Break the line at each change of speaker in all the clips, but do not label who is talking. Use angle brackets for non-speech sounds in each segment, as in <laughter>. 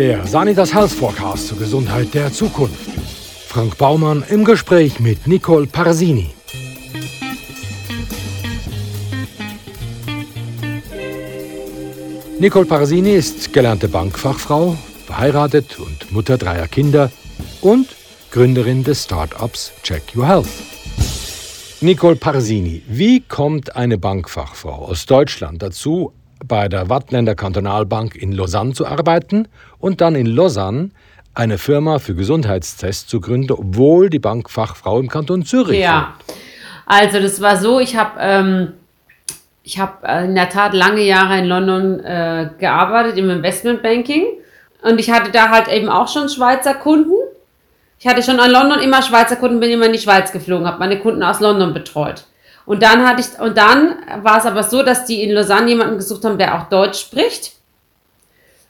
Der Sanitas Health Forecast zur Gesundheit der Zukunft. Frank Baumann im Gespräch mit Nicole Parsini. Nicole Parsini ist gelernte Bankfachfrau, verheiratet und Mutter dreier Kinder und Gründerin des Startups Check Your Health. Nicole Parsini, wie kommt eine Bankfachfrau aus Deutschland dazu, bei der Wattländer Kantonalbank in Lausanne zu arbeiten und dann in Lausanne eine Firma für Gesundheitstests zu gründen, obwohl die Bankfachfrau im Kanton Zürich
Ja, also das war so, ich habe ähm, ich habe äh, in der Tat lange Jahre in London äh, gearbeitet im Investmentbanking und ich hatte da halt eben auch schon Schweizer Kunden. Ich hatte schon in London immer Schweizer Kunden, bin immer in die Schweiz geflogen, habe meine Kunden aus London betreut. Und dann hatte ich, und dann war es aber so, dass die in Lausanne jemanden gesucht haben, der auch Deutsch spricht.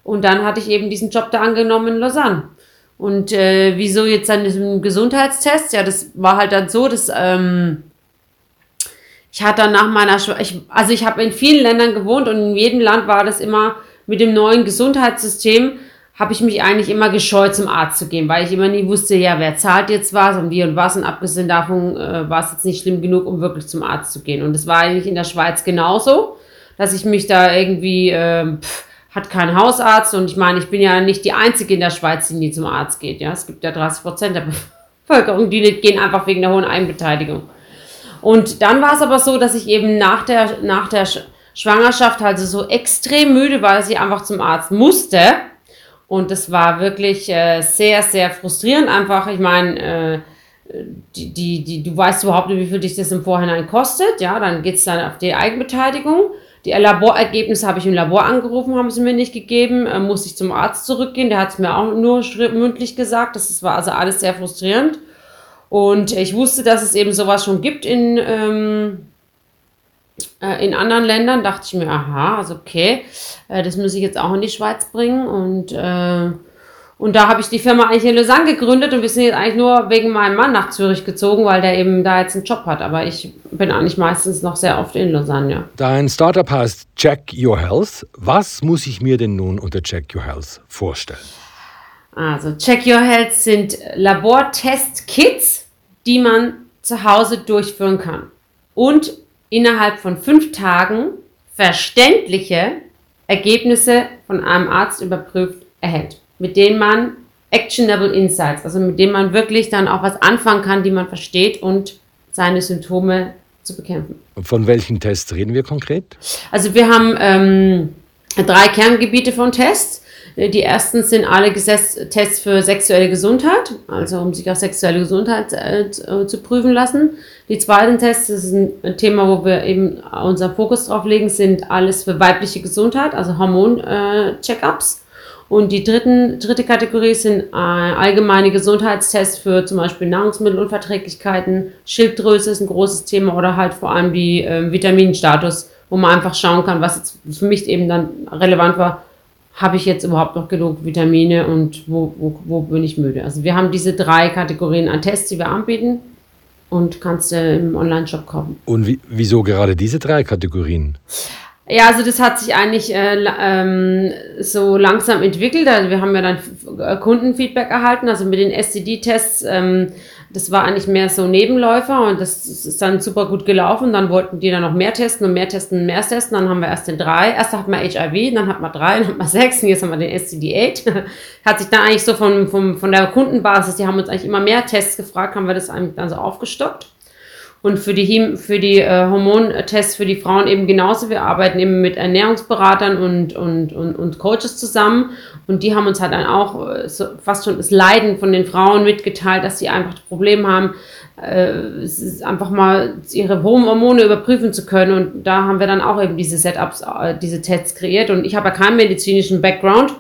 Und dann hatte ich eben diesen Job da angenommen in Lausanne. Und äh, wieso jetzt dann diesen Gesundheitstest? Ja, das war halt dann so, dass ähm, ich hatte dann nach meiner, ich, also ich habe in vielen Ländern gewohnt und in jedem Land war das immer mit dem neuen Gesundheitssystem habe ich mich eigentlich immer gescheut, zum Arzt zu gehen, weil ich immer nie wusste, ja, wer zahlt jetzt was und wie und was. Und abgesehen davon äh, war es jetzt nicht schlimm genug, um wirklich zum Arzt zu gehen. Und es war eigentlich in der Schweiz genauso, dass ich mich da irgendwie, äh, pff, hat kein Hausarzt und ich meine, ich bin ja nicht die Einzige in der Schweiz, die nie zum Arzt geht. Ja, es gibt ja 30 Prozent der <laughs> Bevölkerung, die nicht gehen, einfach wegen der hohen Einbeteiligung. Und dann war es aber so, dass ich eben nach der, nach der Schwangerschaft halt so extrem müde war, dass ich einfach zum Arzt musste und das war wirklich äh, sehr, sehr frustrierend einfach. Ich meine, äh, die, die, die, du weißt überhaupt nicht, wie viel dich das im Vorhinein kostet. Ja, dann geht's dann auf die Eigenbeteiligung. Die Laborergebnisse habe ich im Labor angerufen, haben sie mir nicht gegeben. Äh, muss ich zum Arzt zurückgehen. Der hat es mir auch nur mündlich gesagt. Das war also alles sehr frustrierend. Und ich wusste, dass es eben sowas schon gibt in, ähm, äh, in anderen Ländern dachte ich mir, aha, also okay, äh, das muss ich jetzt auch in die Schweiz bringen. Und, äh, und da habe ich die Firma eigentlich in Lausanne gegründet und wir sind jetzt eigentlich nur wegen meinem Mann nach Zürich gezogen, weil der eben da jetzt einen Job hat. Aber ich bin eigentlich meistens noch sehr oft in Lausanne. Ja.
Dein Startup heißt Check Your Health. Was muss ich mir denn nun unter Check Your Health vorstellen?
Also Check Your Health sind Labortest-Kits, die man zu Hause durchführen kann. Und innerhalb von fünf Tagen verständliche Ergebnisse von einem Arzt überprüft erhält, mit denen man actionable Insights, also mit denen man wirklich dann auch was anfangen kann, die man versteht und seine Symptome zu bekämpfen.
Von welchen Tests reden wir konkret?
Also wir haben ähm, drei Kerngebiete von Tests. Die ersten sind alle Gesetz Tests für sexuelle Gesundheit, also um sich auf sexuelle Gesundheit äh, zu prüfen lassen. Die zweiten Tests, das ist ein Thema, wo wir eben unseren Fokus drauf legen, sind alles für weibliche Gesundheit, also Hormon-Check-ups. Äh, und die dritten, dritte Kategorie sind äh, allgemeine Gesundheitstests für zum Beispiel Nahrungsmittelunverträglichkeiten, Schilddrüse ist ein großes Thema oder halt vor allem die äh, Vitaminstatus, wo man einfach schauen kann, was jetzt für mich eben dann relevant war, habe ich jetzt überhaupt noch genug Vitamine und wo, wo, wo bin ich müde. Also wir haben diese drei Kategorien an Tests, die wir anbieten und kannst du im Online-Shop kaufen.
Und wie, wieso gerade diese drei Kategorien?
Ja, also das hat sich eigentlich äh, ähm, so langsam entwickelt. Also wir haben ja dann Kundenfeedback erhalten, also mit den STD-Tests. Ähm, das war eigentlich mehr so Nebenläufer und das ist dann super gut gelaufen. Dann wollten die dann noch mehr testen und mehr testen und mehr testen. Dann haben wir erst den drei. Erst hat man HIV, dann hat man drei, dann hat man sechs und jetzt haben wir den STD8. <laughs> hat sich dann eigentlich so von, von, von der Kundenbasis, die haben uns eigentlich immer mehr Tests gefragt, haben wir das eigentlich dann so aufgestockt. Und für die, für die äh, Hormontests für die Frauen eben genauso. Wir arbeiten eben mit Ernährungsberatern und, und, und, und Coaches zusammen. Und die haben uns halt dann auch äh, so fast schon das Leiden von den Frauen mitgeteilt, dass sie einfach das Problem haben, äh, einfach mal ihre Hormone überprüfen zu können. Und da haben wir dann auch eben diese Setups, äh, diese Tests kreiert. Und ich habe ja keinen medizinischen Background.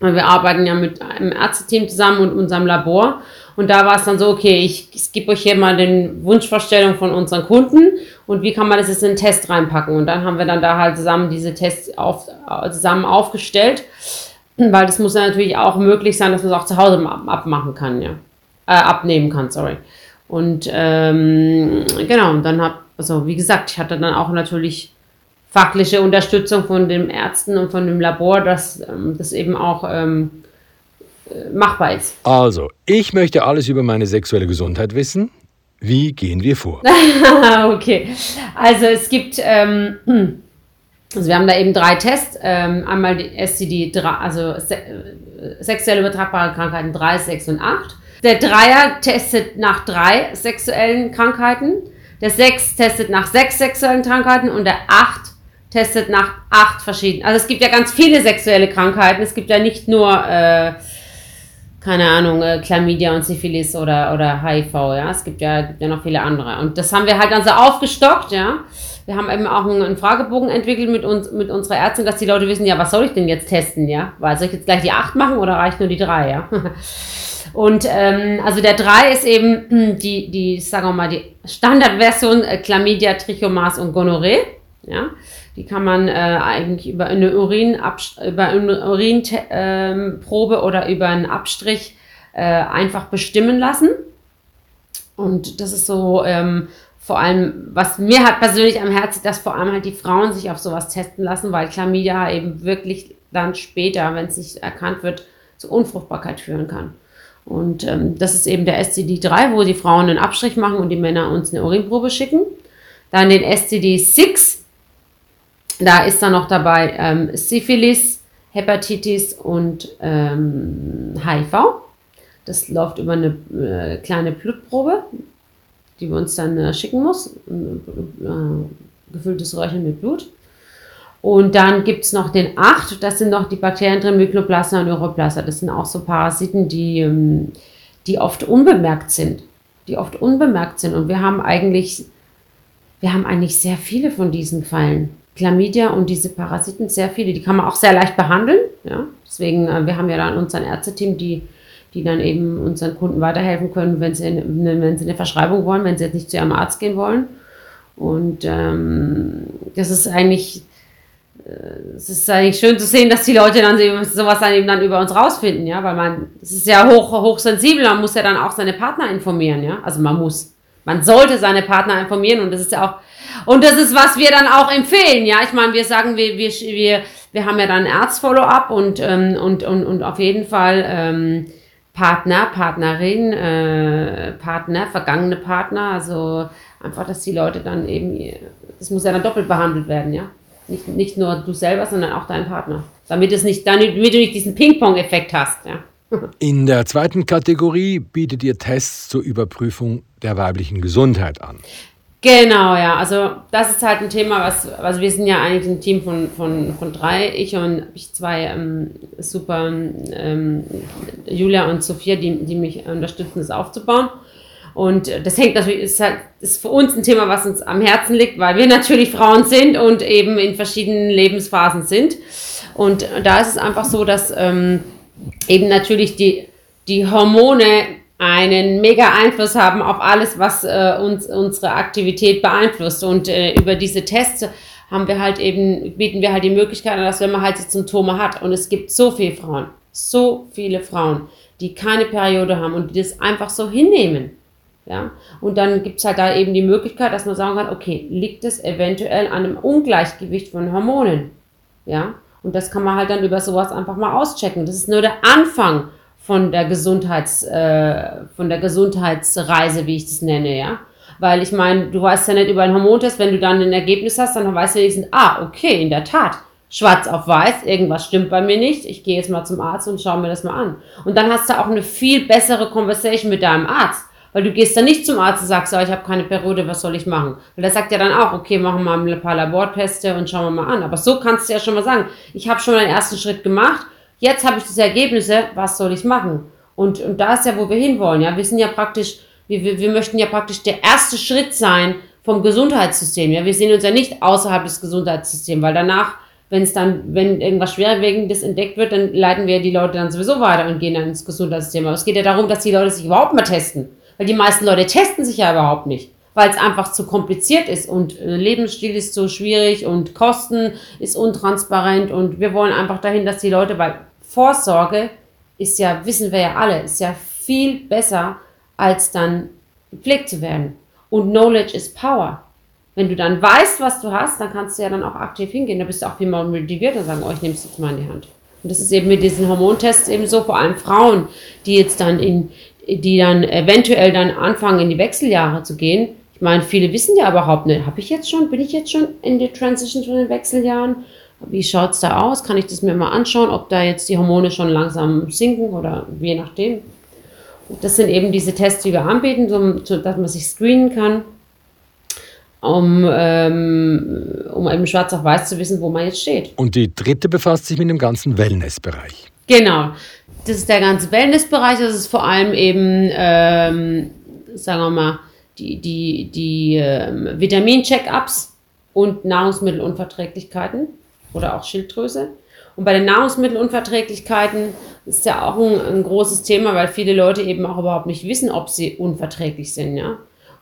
Wir arbeiten ja mit einem Ärzteteam zusammen und unserem Labor. Und da war es dann so, okay, ich, gebe euch hier mal den Wunschvorstellung von unseren Kunden und wie kann man das jetzt in den Test reinpacken. Und dann haben wir dann da halt zusammen diese Tests auf, zusammen aufgestellt, weil das muss ja natürlich auch möglich sein, dass man es auch zu Hause abmachen kann, ja. Äh, abnehmen kann, sorry. Und ähm, genau, und dann habe, also wie gesagt, ich hatte dann auch natürlich fachliche Unterstützung von den Ärzten und von dem Labor, dass ähm, das eben auch ähm, äh, machbar ist.
Also, ich möchte alles über meine sexuelle Gesundheit wissen. Wie gehen wir vor? <laughs>
okay, also es gibt, ähm, hm, also wir haben da eben drei Tests. Ähm, einmal die STD, also se äh, sexuell übertragbare Krankheiten 3, 6 und 8. Der Dreier testet nach drei sexuellen Krankheiten. Der 6 testet nach sechs sexuellen Krankheiten und der 8 testet nach acht verschiedenen. Also es gibt ja ganz viele sexuelle Krankheiten. Es gibt ja nicht nur äh, keine Ahnung, äh, Chlamydia und Syphilis oder, oder HIV, ja. Es gibt ja, gibt ja noch viele andere. Und das haben wir halt dann so aufgestockt, ja. Wir haben eben auch einen, einen Fragebogen entwickelt mit uns, mit unserer Ärztin, dass die Leute wissen, ja, was soll ich denn jetzt testen, ja? Weil soll ich jetzt gleich die acht machen oder reicht nur die drei, ja? <laughs> Und ähm, also der 3 ist eben die, die, sagen wir mal, die Standardversion äh, Chlamydia, Trichomas und Gonorrhoe. Ja? Die kann man äh, eigentlich über eine, Urin über Urinprobe ähm, oder über einen Abstrich äh, einfach bestimmen lassen. Und das ist so ähm, vor allem, was mir halt persönlich am Herzen, dass vor allem halt die Frauen sich auf sowas testen lassen, weil Chlamydia eben wirklich dann später, wenn es nicht erkannt wird, zu Unfruchtbarkeit führen kann. Und ähm, das ist eben der SCD3, wo die Frauen einen Abstrich machen und die Männer uns eine Urinprobe schicken. Dann den SCD6, da ist dann noch dabei ähm, Syphilis, Hepatitis und ähm, HIV. Das läuft über eine äh, kleine Blutprobe, die wir uns dann äh, schicken muss. Ein, äh, gefülltes Röhrchen mit Blut. Und dann gibt es noch den 8, das sind noch die Bakterien drin, Mykloplasma und Uroplasma. Das sind auch so Parasiten, die, ähm, die oft unbemerkt sind. Die oft unbemerkt sind. Und wir haben eigentlich, wir haben eigentlich sehr viele von diesen Fällen. Chlamydia und diese Parasiten sehr viele. Die kann man auch sehr leicht behandeln. Ja? Deswegen, äh, wir haben ja dann unser Ärzteteam, die, die dann eben unseren Kunden weiterhelfen können, wenn sie, eine, wenn sie eine Verschreibung wollen, wenn sie jetzt nicht zu ihrem Arzt gehen wollen. Und ähm, das ist eigentlich, äh, es ist eigentlich schön zu sehen, dass die Leute dann sowas dann eben dann über uns rausfinden, ja, weil man, es ist ja hoch, hochsensibel, man muss ja dann auch seine Partner informieren, ja, also man muss, man sollte seine Partner informieren und das ist ja auch und das ist, was wir dann auch empfehlen, ja. Ich meine, wir sagen, wir, wir, wir, wir haben ja dann Erz-Follow-up und, ähm, und, und, und auf jeden Fall ähm, Partner, Partnerin, äh, Partner, vergangene Partner. Also einfach, dass die Leute dann eben, das muss ja dann doppelt behandelt werden, ja. Nicht, nicht nur du selber, sondern auch dein Partner. Damit, es nicht, damit du nicht diesen Ping-Pong-Effekt hast, ja.
In der zweiten Kategorie bietet ihr Tests zur Überprüfung der weiblichen Gesundheit an.
Genau, ja. Also das ist halt ein Thema, was, also wir sind ja eigentlich ein Team von, von, von drei, ich und ich zwei ähm, super ähm, Julia und Sophia, die, die mich unterstützen, das aufzubauen. Und das hängt natürlich, ist halt, ist für uns ein Thema, was uns am Herzen liegt, weil wir natürlich Frauen sind und eben in verschiedenen Lebensphasen sind. Und da ist es einfach so, dass ähm, eben natürlich die, die Hormone einen mega Einfluss haben auf alles, was äh, uns unsere Aktivität beeinflusst. Und äh, über diese Tests haben wir halt eben, bieten wir halt die Möglichkeit, dass wenn man halt Symptome hat, und es gibt so viele Frauen, so viele Frauen, die keine Periode haben und die das einfach so hinnehmen. Ja? Und dann gibt es halt da eben die Möglichkeit, dass man sagen kann, okay, liegt es eventuell an einem Ungleichgewicht von Hormonen? Ja? Und das kann man halt dann über sowas einfach mal auschecken. Das ist nur der Anfang von der Gesundheits, äh, von der Gesundheitsreise, wie ich das nenne, ja. Weil ich meine, du weißt ja nicht über einen Hormontest, wenn du dann ein Ergebnis hast, dann weißt du wenigstens, ah, okay, in der Tat, schwarz auf weiß, irgendwas stimmt bei mir nicht, ich gehe jetzt mal zum Arzt und schaue mir das mal an. Und dann hast du auch eine viel bessere Conversation mit deinem Arzt. Weil du gehst dann nicht zum Arzt und sagst, oh, ich habe keine Periode, was soll ich machen? Weil der sagt ja dann auch, okay, machen wir mal ein paar Laborteste und schauen wir mal an. Aber so kannst du ja schon mal sagen, ich habe schon mal den ersten Schritt gemacht jetzt habe ich diese Ergebnisse, was soll ich machen? Und, und da ist ja, wo wir hinwollen. Ja, wir sind ja praktisch, wir, wir, wir möchten ja praktisch der erste Schritt sein vom Gesundheitssystem. Ja, wir sehen uns ja nicht außerhalb des Gesundheitssystems, weil danach, wenn es dann, wenn irgendwas Schwerwiegendes entdeckt wird, dann leiten wir die Leute dann sowieso weiter und gehen dann ins Gesundheitssystem. Aber es geht ja darum, dass die Leute sich überhaupt mal testen. Weil die meisten Leute testen sich ja überhaupt nicht weil es einfach zu kompliziert ist und äh, Lebensstil ist so schwierig und Kosten ist untransparent und wir wollen einfach dahin, dass die Leute, weil Vorsorge ist ja, wissen wir ja alle, ist ja viel besser, als dann gepflegt zu werden. Und Knowledge is Power. Wenn du dann weißt, was du hast, dann kannst du ja dann auch aktiv hingehen. Da bist du auch viel mal motiviert und sagen, oh, ich nehme es jetzt mal in die Hand. Und das ist eben mit diesen Hormontests eben so, vor allem Frauen, die jetzt dann in, die dann eventuell dann anfangen, in die Wechseljahre zu gehen. Ich meine, viele wissen ja überhaupt nicht, habe ich jetzt schon, bin ich jetzt schon in der Transition zu den Wechseljahren? Wie schaut es da aus? Kann ich das mir mal anschauen, ob da jetzt die Hormone schon langsam sinken oder je nachdem. Das sind eben diese Tests, die wir anbieten, so, dass man sich screenen kann, um, ähm, um eben schwarz auf weiß zu wissen, wo man jetzt steht.
Und die dritte befasst sich mit dem ganzen Wellnessbereich.
Genau. Das ist der ganze Wellnessbereich. Das ist vor allem eben, ähm, sagen wir mal, die, die, die ähm, Vitamin-Check-ups und Nahrungsmittelunverträglichkeiten oder auch Schilddrüse. Und bei den Nahrungsmittelunverträglichkeiten ist ja auch ein, ein, großes Thema, weil viele Leute eben auch überhaupt nicht wissen, ob sie unverträglich sind. Ja?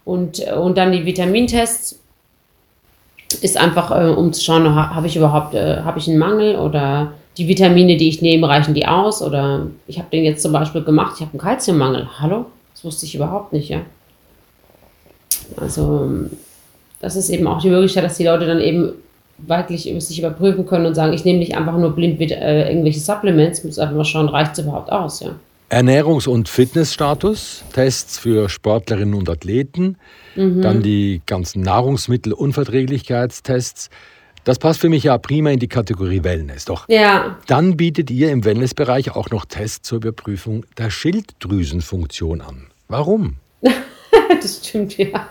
Und, und dann die Vitamintests ist einfach, äh, um zu schauen, habe ich überhaupt äh, habe ich einen Mangel oder die Vitamine, die ich nehme, reichen die aus? Oder ich habe den jetzt zum Beispiel gemacht, ich habe einen Kalziummangel. Hallo? Das wusste ich überhaupt nicht, ja. Also, das ist eben auch die Möglichkeit, dass die Leute dann eben wirklich sich überprüfen können und sagen, ich nehme nicht einfach nur blind mit, äh, irgendwelche Supplements, muss einfach mal schauen, reicht es überhaupt aus, ja.
Ernährungs- und Fitnessstatus, Tests für Sportlerinnen und Athleten, mhm. dann die ganzen Nahrungsmittelunverträglichkeitstests. Das passt für mich ja prima in die Kategorie Wellness. Doch ja. dann bietet ihr im Wellnessbereich auch noch Tests zur Überprüfung der Schilddrüsenfunktion an. Warum? <laughs>
das stimmt, ja.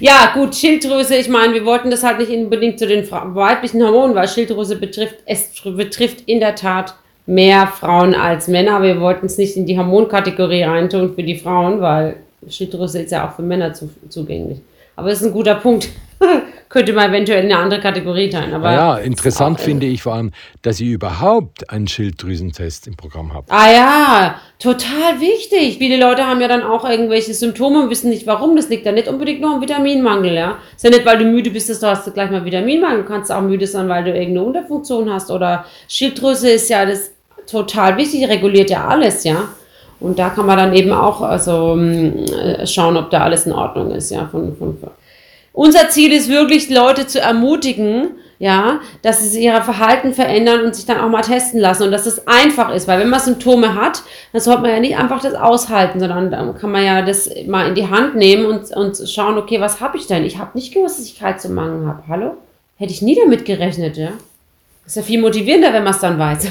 Ja, gut, Schilddrüse, ich meine, wir wollten das halt nicht unbedingt zu den weiblichen Hormonen, weil Schilddrüse betrifft, es betrifft in der Tat mehr Frauen als Männer. Wir wollten es nicht in die Hormonkategorie reintun für die Frauen, weil Schilddrüse ist ja auch für Männer zu, zugänglich. Aber das ist ein guter Punkt. <laughs> könnte man eventuell in eine andere Kategorie teilen. Aber
ja, interessant finde ich vor allem, dass ihr überhaupt einen Schilddrüsentest im Programm habt.
Ah ja, total wichtig. Viele Leute haben ja dann auch irgendwelche Symptome und wissen nicht warum. Das liegt ja nicht unbedingt nur am Vitaminmangel. Ja? Ist ja nicht, weil du müde bist, dass du hast gleich mal Vitaminmangel. Du kannst auch müde sein, weil du irgendeine Unterfunktion hast. Oder Schilddrüse ist ja das total wichtig, reguliert ja alles, ja. Und da kann man dann eben auch also, äh, schauen, ob da alles in Ordnung ist, ja, von, von, unser Ziel ist wirklich, Leute zu ermutigen, ja, dass sie ihre Verhalten verändern und sich dann auch mal testen lassen und dass es einfach ist, weil wenn man Symptome hat, dann sollte man ja nicht einfach das aushalten, sondern dann kann man ja das mal in die Hand nehmen und, und schauen, okay, was habe ich denn? Ich habe nicht gewusst, dass ich Kalziummangel habe. Hallo? Hätte ich nie damit gerechnet, ja? Ist ja viel motivierender, wenn man es dann weiß.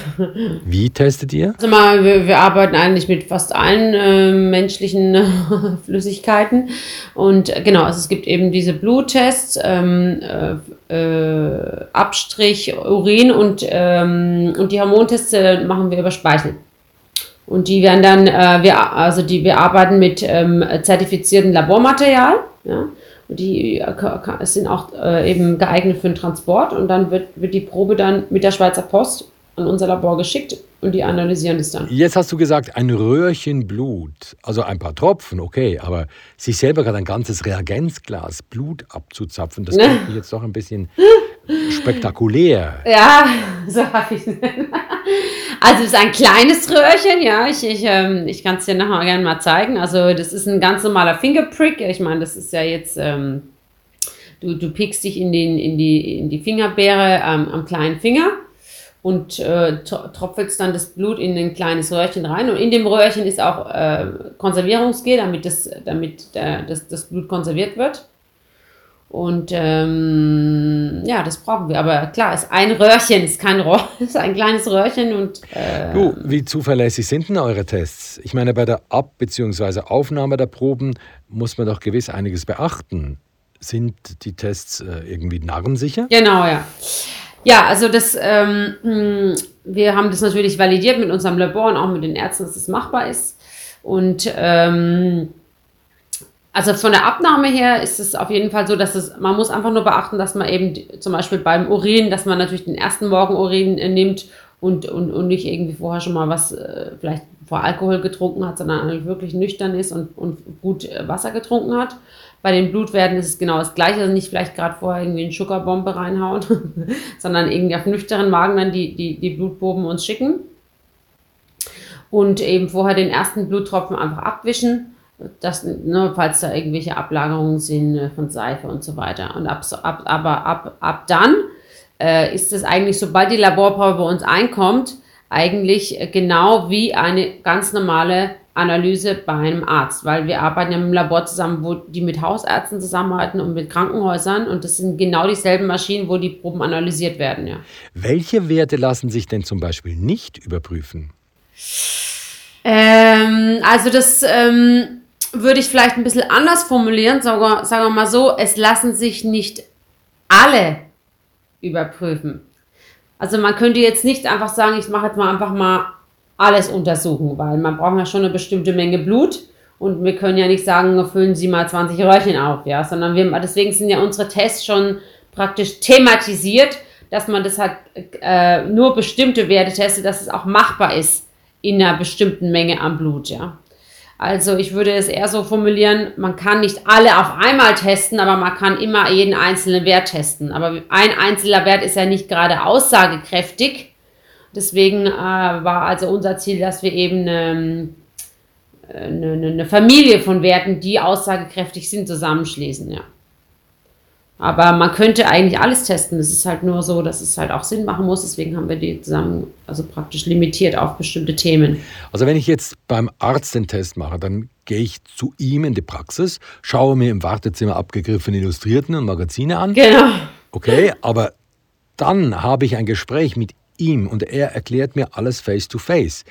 Wie testet ihr?
Also mal, wir, wir arbeiten eigentlich mit fast allen äh, menschlichen äh, <laughs> Flüssigkeiten. Und äh, genau, also es gibt eben diese Bluttests, ähm, äh, äh, Abstrich, Urin und, ähm, und die Hormontests äh, machen wir über Speichel. Und die werden dann, wir, also die, wir arbeiten mit ähm, zertifiziertem Labormaterial. Ja? Die äh, sind auch äh, eben geeignet für den Transport und dann wird, wird die Probe dann mit der Schweizer Post an unser Labor geschickt und die analysieren das dann.
Jetzt hast du gesagt, ein Röhrchen Blut, also ein paar Tropfen, okay, aber sich selber gerade ein ganzes Reagenzglas Blut abzuzapfen, das <laughs> klingt mir jetzt doch ein bisschen <laughs> spektakulär.
Ja, <laughs> so habe ich es. Also es ist ein kleines Röhrchen, ja. Ich, ich, ähm, ich kann es dir nachher gerne mal zeigen. Also das ist ein ganz normaler Fingerprick. Ich meine, das ist ja jetzt, ähm, du, du pickst dich in, den, in, die, in die Fingerbeere ähm, am kleinen Finger und äh, tropfelst dann das Blut in ein kleines Röhrchen rein. Und in dem Röhrchen ist auch äh, Konservierungsgel, damit, das, damit äh, das, das Blut konserviert wird. Und ähm, ja, das brauchen wir. Aber klar, ist ein Röhrchen, ist kein Rohr, <laughs> ist ein kleines Röhrchen und.
Äh, du, wie zuverlässig sind denn eure Tests? Ich meine, bei der Ab- bzw. Aufnahme der Proben muss man doch gewiss einiges beachten. Sind die Tests äh, irgendwie narrensicher?
Genau, ja. Ja, also das, ähm, hm, wir haben das natürlich validiert mit unserem Labor und auch mit den Ärzten, dass das machbar ist. Und ähm, also von der Abnahme her ist es auf jeden Fall so, dass es, man muss einfach nur beachten, dass man eben zum Beispiel beim Urin, dass man natürlich den ersten Morgen Urin äh, nimmt und, und, und nicht irgendwie vorher schon mal was äh, vielleicht vor Alkohol getrunken hat, sondern wirklich nüchtern ist und, und gut äh, Wasser getrunken hat. Bei den Blutwerten ist es genau das gleiche, also nicht vielleicht gerade vorher irgendwie eine Sugarbombe reinhauen, <laughs> sondern irgendwie auf nüchternen Magen dann die, die, die Blutproben uns schicken. Und eben vorher den ersten Bluttropfen einfach abwischen das, ne, falls da irgendwelche Ablagerungen sind äh, von Seife und so weiter. Und ab, ab, aber ab, ab dann äh, ist es eigentlich, sobald die Laborprobe bei uns einkommt, eigentlich genau wie eine ganz normale Analyse bei einem Arzt, weil wir arbeiten im Labor zusammen, wo die mit Hausärzten zusammenarbeiten und mit Krankenhäusern und das sind genau dieselben Maschinen, wo die Proben analysiert werden. Ja.
Welche Werte lassen sich denn zum Beispiel nicht überprüfen?
Ähm, also das ähm, würde ich vielleicht ein bisschen anders formulieren, sagen sagen wir mal so, es lassen sich nicht alle überprüfen. Also man könnte jetzt nicht einfach sagen, ich mache jetzt mal einfach mal alles untersuchen, weil man braucht ja schon eine bestimmte Menge Blut und wir können ja nicht sagen, füllen Sie mal 20 Röhrchen auf, ja, sondern wir, deswegen sind ja unsere Tests schon praktisch thematisiert, dass man das halt äh, nur bestimmte Werte testet, dass es auch machbar ist in einer bestimmten Menge an Blut, ja. Also ich würde es eher so formulieren, man kann nicht alle auf einmal testen, aber man kann immer jeden einzelnen Wert testen. Aber ein einzelner Wert ist ja nicht gerade aussagekräftig. Deswegen äh, war also unser Ziel, dass wir eben eine, eine, eine Familie von Werten, die aussagekräftig sind, zusammenschließen. Ja. Aber man könnte eigentlich alles testen. Es ist halt nur so, dass es halt auch Sinn machen muss. Deswegen haben wir die zusammen, also praktisch limitiert auf bestimmte Themen.
Also wenn ich jetzt beim Arzt den Test mache, dann gehe ich zu ihm in die Praxis, schaue mir im Wartezimmer abgegriffene Illustrierten und Magazine an.
Genau.
Okay, aber dann habe ich ein Gespräch mit ihm und er erklärt mir alles face to face.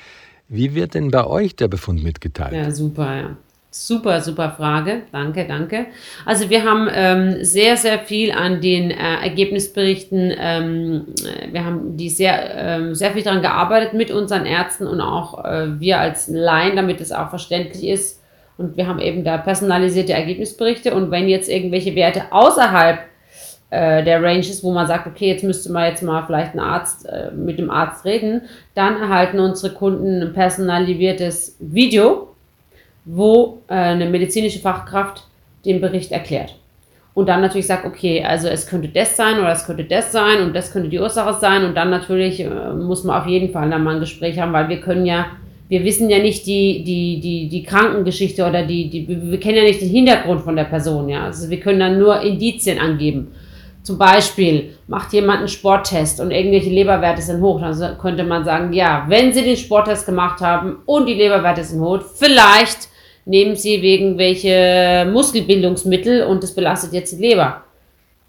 Wie wird denn bei euch der Befund mitgeteilt?
Ja, super, ja. Super, super Frage. Danke, danke. Also wir haben ähm, sehr, sehr viel an den äh, Ergebnisberichten, ähm, wir haben die sehr, ähm, sehr viel daran gearbeitet mit unseren Ärzten und auch äh, wir als Laien, damit es auch verständlich ist. Und wir haben eben da personalisierte Ergebnisberichte und wenn jetzt irgendwelche Werte außerhalb äh, der Ranges, wo man sagt, okay, jetzt müsste man jetzt mal vielleicht einen Arzt, äh, mit dem Arzt reden, dann erhalten unsere Kunden ein personalisiertes Video wo äh, eine medizinische Fachkraft den Bericht erklärt. Und dann natürlich sagt, okay, also es könnte das sein oder es könnte das sein und das könnte die Ursache sein. Und dann natürlich äh, muss man auf jeden Fall dann mal ein Gespräch haben, weil wir können ja, wir wissen ja nicht die, die, die, die Krankengeschichte oder die, die, wir kennen ja nicht den Hintergrund von der Person, ja. Also wir können dann nur Indizien angeben. Zum Beispiel macht jemand einen Sporttest und irgendwelche Leberwerte sind hoch, dann könnte man sagen, ja, wenn Sie den Sporttest gemacht haben und die Leberwerte sind hoch, vielleicht nehmen sie wegen welche Muskelbildungsmittel und das belastet jetzt die Leber.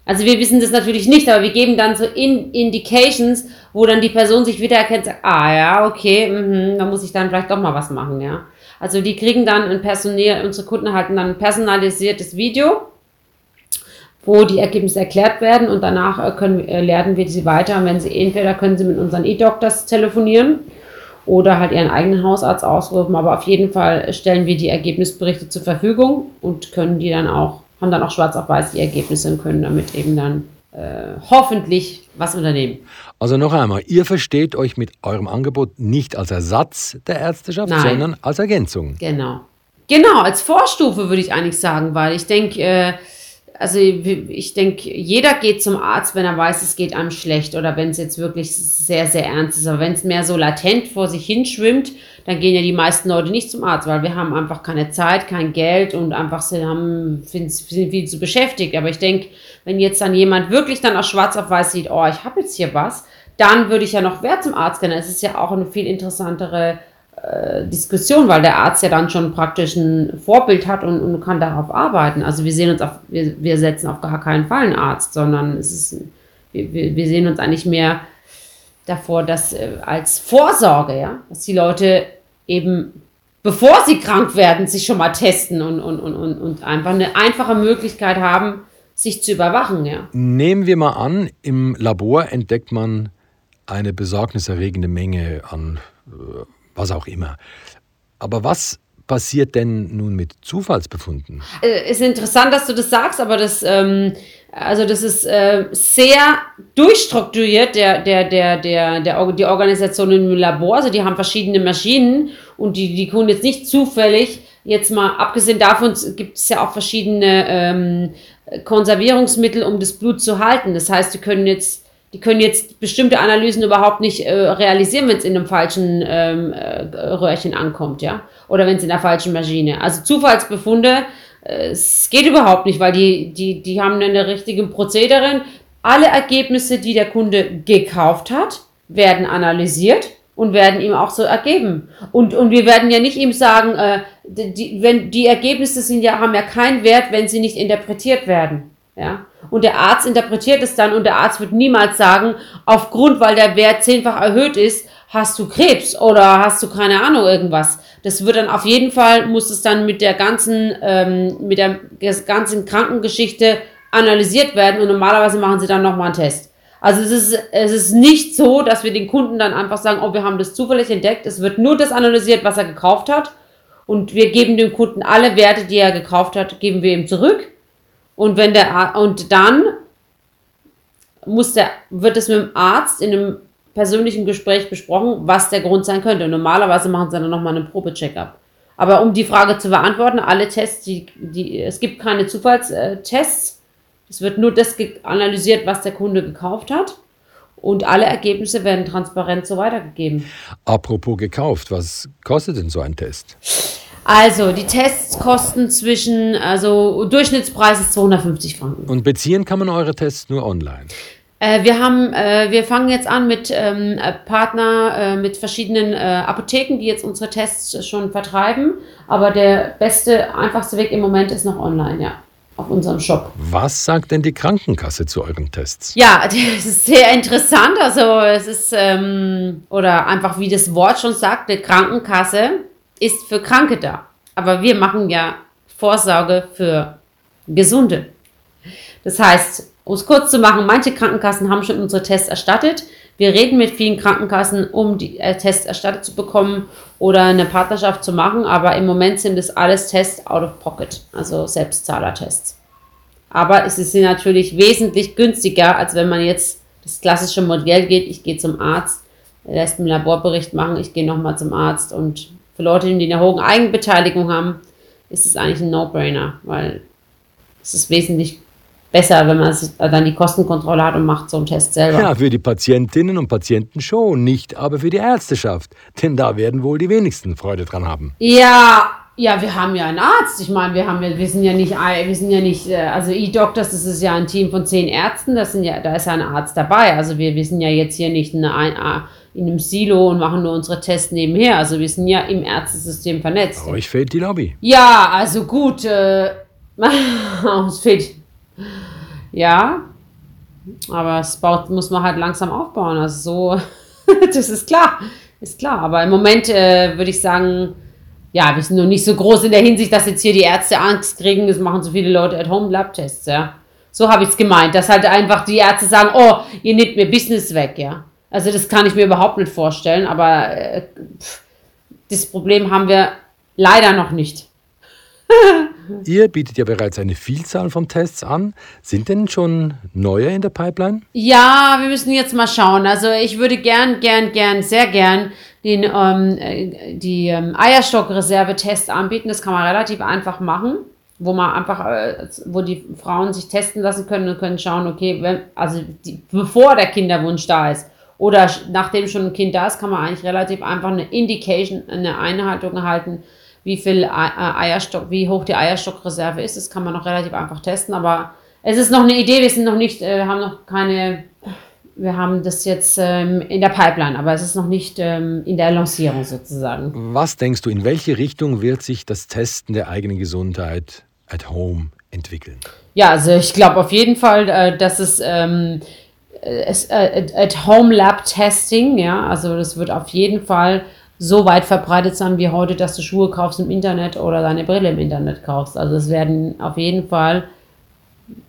Also wir wissen das natürlich nicht, aber wir geben dann so in Indications, wo dann die Person sich wiedererkennt, sagt, ah ja, okay, mh, da muss ich dann vielleicht doch mal was machen, ja. Also die kriegen dann ein personell, unsere Kunden erhalten dann ein personalisiertes Video, wo die Ergebnisse erklärt werden und danach äh, können, äh, lernen wir sie weiter. Und wenn sie entweder können sie mit unseren E-Doctors telefonieren oder halt ihren eigenen Hausarzt ausrufen. Aber auf jeden Fall stellen wir die Ergebnisberichte zur Verfügung und können die dann auch, haben dann auch schwarz auf weiß die Ergebnisse und können damit eben dann äh, hoffentlich was unternehmen.
Also noch einmal, ihr versteht euch mit eurem Angebot nicht als Ersatz der Ärzteschaft, Nein. sondern als Ergänzung.
Genau. Genau, als Vorstufe würde ich eigentlich sagen, weil ich denke, äh, also ich denke, jeder geht zum Arzt, wenn er weiß, es geht einem schlecht oder wenn es jetzt wirklich sehr, sehr ernst ist. Aber wenn es mehr so latent vor sich hinschwimmt, dann gehen ja die meisten Leute nicht zum Arzt, weil wir haben einfach keine Zeit, kein Geld und einfach sind, haben, sind viel zu beschäftigt. Aber ich denke, wenn jetzt dann jemand wirklich dann auch schwarz auf weiß sieht, oh, ich habe jetzt hier was, dann würde ich ja noch wer zum Arzt gehen. Es ist ja auch eine viel interessantere äh, Diskussion, weil der Arzt ja dann schon praktisch ein Vorbild hat und, und kann darauf arbeiten. Also wir sehen uns auf, wir, wir setzen auf gar keinen Fall einen Arzt, sondern es ist, wir, wir sehen uns eigentlich mehr davor, dass äh, als Vorsorge, ja, dass die Leute eben bevor sie krank werden, sich schon mal testen und, und, und, und, einfach eine einfache Möglichkeit haben, sich zu überwachen. Ja.
Nehmen wir mal an, im Labor entdeckt man eine besorgniserregende Menge an äh, was auch immer. Aber was passiert denn nun mit Zufallsbefunden?
Äh, ist interessant, dass du das sagst, aber das, ähm, also das ist äh, sehr durchstrukturiert, der, der, der, der, der, die Organisation im Labor. Also die haben verschiedene Maschinen und die, die können jetzt nicht zufällig, jetzt mal abgesehen davon gibt es ja auch verschiedene ähm, Konservierungsmittel, um das Blut zu halten. Das heißt, die können jetzt die können jetzt bestimmte Analysen überhaupt nicht äh, realisieren, wenn es in einem falschen ähm, äh, Röhrchen ankommt, ja. Oder wenn es in der falschen Maschine. Also Zufallsbefunde, äh, es geht überhaupt nicht, weil die, die, die haben eine richtige Prozederin. Alle Ergebnisse, die der Kunde gekauft hat, werden analysiert und werden ihm auch so ergeben. Und, und wir werden ja nicht ihm sagen, äh, die, wenn, die Ergebnisse sind ja, haben ja keinen Wert, wenn sie nicht interpretiert werden. Ja? Und der Arzt interpretiert es dann und der Arzt wird niemals sagen, aufgrund, weil der Wert zehnfach erhöht ist, hast du Krebs oder hast du keine Ahnung irgendwas. Das wird dann auf jeden Fall, muss es dann mit der ganzen, ähm, mit der ganzen Krankengeschichte analysiert werden und normalerweise machen sie dann nochmal einen Test. Also es ist, es ist nicht so, dass wir den Kunden dann einfach sagen, oh, wir haben das zufällig entdeckt. Es wird nur das analysiert, was er gekauft hat. Und wir geben dem Kunden alle Werte, die er gekauft hat, geben wir ihm zurück. Und wenn der und dann muss der, wird es mit dem Arzt in einem persönlichen Gespräch besprochen, was der Grund sein könnte. Und normalerweise machen sie dann nochmal einen Probecheck-up. Aber um die Frage zu beantworten, alle Tests, die, die, es gibt keine Zufallstests. Es wird nur das analysiert, was der Kunde gekauft hat. Und alle Ergebnisse werden transparent so weitergegeben.
Apropos gekauft, was kostet denn so ein Test?
Also, die Tests kosten zwischen, also Durchschnittspreis ist 250 Franken.
Und beziehen kann man eure Tests nur online?
Äh, wir haben, äh, wir fangen jetzt an mit ähm, äh, Partner, äh, mit verschiedenen äh, Apotheken, die jetzt unsere Tests schon vertreiben. Aber der beste, einfachste Weg im Moment ist noch online, ja auf unserem Shop.
Was sagt denn die Krankenkasse zu euren Tests?
Ja, <laughs> das ist sehr interessant. Also es ist, ähm, oder einfach wie das Wort schon sagt, eine Krankenkasse ist für Kranke da. Aber wir machen ja Vorsorge für Gesunde. Das heißt, um es kurz zu machen, manche Krankenkassen haben schon unsere Tests erstattet. Wir reden mit vielen Krankenkassen, um die äh, Tests erstattet zu bekommen oder eine Partnerschaft zu machen, aber im Moment sind es alles Tests out of pocket, also Selbstzahlertests. Aber es ist natürlich wesentlich günstiger, als wenn man jetzt das klassische Modell geht, ich gehe zum Arzt, lässt einen Laborbericht machen, ich gehe nochmal zum Arzt und für Leute, die eine hohe Eigenbeteiligung haben, ist es eigentlich ein No-Brainer, weil es ist wesentlich besser, wenn man dann die Kostenkontrolle hat und macht so einen Test selber.
Ja, für die Patientinnen und Patienten schon, nicht aber für die Ärzteschaft. Denn da werden wohl die wenigsten Freude dran haben.
Ja, ja, wir haben ja einen Arzt. Ich meine, wir haben ja, wir sind ja nicht, wir sind ja nicht, äh, also E-Doctors, das ist ja ein Team von zehn Ärzten, das sind ja, da ist ja ein Arzt dabei. Also wir, sind ja jetzt hier nicht eine, in einem Silo und machen nur unsere Tests nebenher. Also wir sind ja im Ärztesystem vernetzt.
euch fehlt die Lobby.
Ja, also gut, äh, <laughs> uns fehlt ja, aber es baut, muss man halt langsam aufbauen. Also so, <laughs> das ist klar, ist klar. Aber im Moment äh, würde ich sagen, ja, wir sind noch nicht so groß in der Hinsicht, dass jetzt hier die Ärzte Angst kriegen, es machen so viele Leute At-Home-Lab-Tests, ja. So habe ich es gemeint, dass halt einfach die Ärzte sagen, oh, ihr nehmt mir Business weg, ja. Also das kann ich mir überhaupt nicht vorstellen, aber äh, pff, das Problem haben wir leider noch nicht. <laughs>
Ihr bietet ja bereits eine Vielzahl von Tests an. Sind denn schon neue in der Pipeline?
Ja, wir müssen jetzt mal schauen. Also ich würde gern, gern, gern, sehr gern den, ähm, äh, die ähm, Eierstockreserve-Test anbieten. Das kann man relativ einfach machen, wo man einfach, äh, wo die Frauen sich testen lassen können und können schauen, okay, wenn, also die, bevor der Kinderwunsch da ist oder nachdem schon ein Kind da ist, kann man eigentlich relativ einfach eine Indication, eine Einhaltung erhalten wie viel äh, Eierstock, wie hoch die Eierstockreserve ist. Das kann man noch relativ einfach testen, aber es ist noch eine Idee. Wir sind noch nicht, äh, haben noch keine, wir haben das jetzt ähm, in der Pipeline, aber es ist noch nicht ähm, in der Lancierung sozusagen.
Was denkst du, in welche Richtung wird sich das Testen der eigenen Gesundheit at home entwickeln?
Ja, also ich glaube auf jeden Fall, äh, dass es ähm, äh, at Home Lab Testing, ja, also das wird auf jeden Fall so weit verbreitet sein wie heute, dass du Schuhe kaufst im Internet oder deine Brille im Internet kaufst. Also es werden auf jeden Fall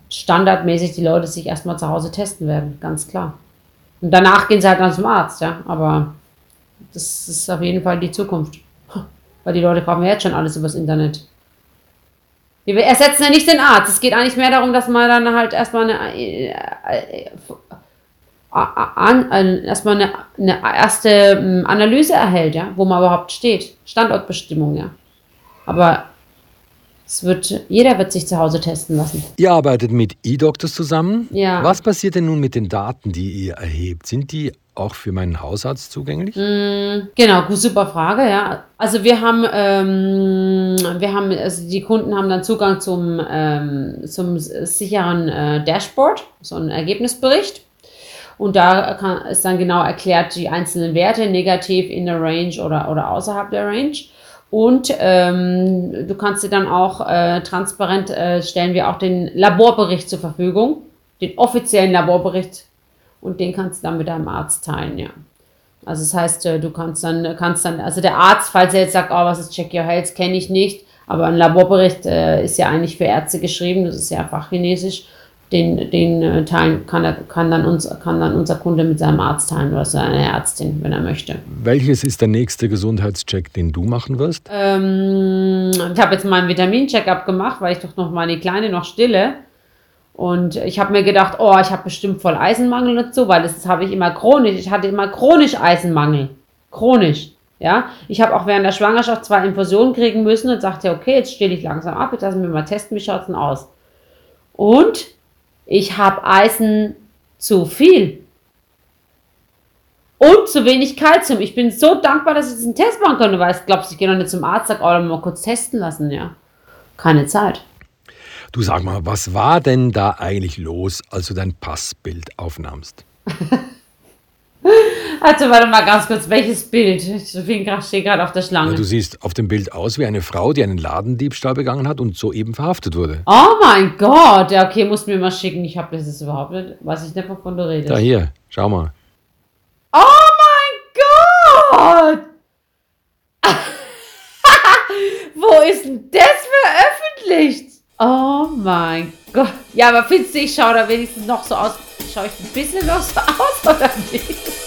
standardmäßig die Leute sich erstmal zu Hause testen werden, ganz klar. Und danach gehen sie halt dann zum Arzt, ja. Aber das ist auf jeden Fall die Zukunft. Weil die Leute kaufen ja jetzt schon alles übers Internet. Wir ersetzen ja nicht den Arzt. Es geht eigentlich mehr darum, dass man dann halt erstmal eine äh, äh, an, an, erstmal eine, eine erste ähm, Analyse erhält, ja, wo man überhaupt steht. Standortbestimmung, ja. Aber es wird, jeder wird sich zu Hause testen lassen.
Ihr arbeitet mit E-Doctors zusammen.
Ja.
Was passiert denn nun mit den Daten, die ihr erhebt? Sind die auch für meinen Hausarzt zugänglich?
Mm, genau, super Frage, ja. Also wir haben, ähm, wir haben, also die Kunden haben dann Zugang zum, ähm, zum sicheren äh, Dashboard, so ein Ergebnisbericht. Und da kann, ist dann genau erklärt die einzelnen Werte, negativ, in der Range oder, oder außerhalb der Range. Und ähm, du kannst dir dann auch äh, transparent äh, stellen wir auch den Laborbericht zur Verfügung, den offiziellen Laborbericht. Und den kannst du dann mit deinem Arzt teilen, ja. Also das heißt, äh, du kannst dann, kannst dann, also der Arzt, falls er jetzt sagt, oh, was ist Check Your Health, kenne ich nicht, aber ein Laborbericht äh, ist ja eigentlich für Ärzte geschrieben, das ist ja fachchinesisch. Den, den äh, teilen kann, er, kann, dann uns, kann dann unser Kunde mit seinem Arzt teilen oder seiner Ärztin, wenn er möchte.
Welches ist der nächste Gesundheitscheck, den du machen wirst?
Ähm, ich habe jetzt mal einen Vitamin-Check-up gemacht, weil ich doch noch meine Kleine noch stille. Und ich habe mir gedacht, oh, ich habe bestimmt voll Eisenmangel und so, weil das habe ich immer chronisch. Ich hatte immer chronisch Eisenmangel. Chronisch. Ja, ich habe auch während der Schwangerschaft zwei Infusionen kriegen müssen und sagte, okay, jetzt stehe ich langsam ab, jetzt lassen wir mal testen, wie schaut es denn aus. Und ich habe Eisen zu viel. Und zu wenig Kalzium. Ich bin so dankbar, dass ich diesen Test machen konnte, weil ich glaube, ich gehe noch nicht zum Arzt, sage, oh, mal kurz testen lassen, ja. Keine Zeit.
Du sag mal, was war denn da eigentlich los, als du dein Passbild aufnahmst? <laughs>
Also warte mal ganz kurz, welches Bild? Ich stehe gerade auf der Schlange.
Ja, du siehst auf dem Bild aus wie eine Frau, die einen Ladendiebstahl begangen hat und soeben verhaftet wurde.
Oh mein Gott, ja okay, musst mir mal schicken. Ich habe das überhaupt nicht, weiß ich nicht, wovon du redest.
Da hier, schau mal.
Oh mein Gott! <laughs> Wo ist denn das veröffentlicht? Oh mein Gott. Ja, aber findest du, ich schaue da wenigstens noch so aus. Schaue ich ein bisschen noch <laughs> so aus oder nicht?